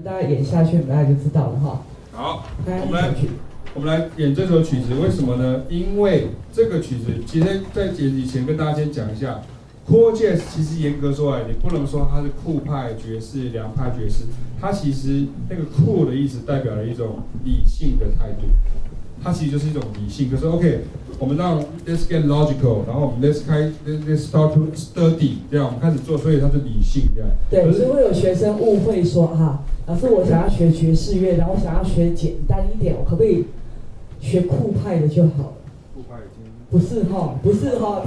们大家演下去，大家就知道了哈。好，我们来我们来演这首曲子，为什么呢？因为这个曲子，其实在演以前跟大家先讲一下，Cool Jazz 其实严格说来，你不能说它是酷派爵士、凉派爵士，它其实那个酷的意思代表了一种理性的态度。它其实就是一种理性，可是 OK，我们让 Let's get logical，然后我们 Let's 开 Let's start to study，这样我们开始做，所以它是理性这样。对，所以会有学生误会说哈，老师我想要学爵士乐，然后我想要学简单一点，我可不可以学酷派的就好了？酷派已经不是哈，不是哈，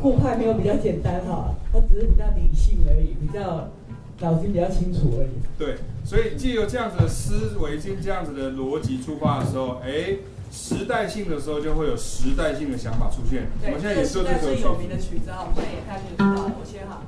酷派没有比较简单哈，它只是比较理性而已，比较。脑筋比较清楚而已。对，所以借由这样子的思维，经这样子的逻辑出发的时候，哎，时代性的时候就会有时代性的想法出现。对，我们现在也说这首最有名的曲子啊，我们现在也开始知道了。我先哈。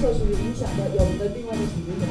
受谁影响的？有的另外的请求者吗？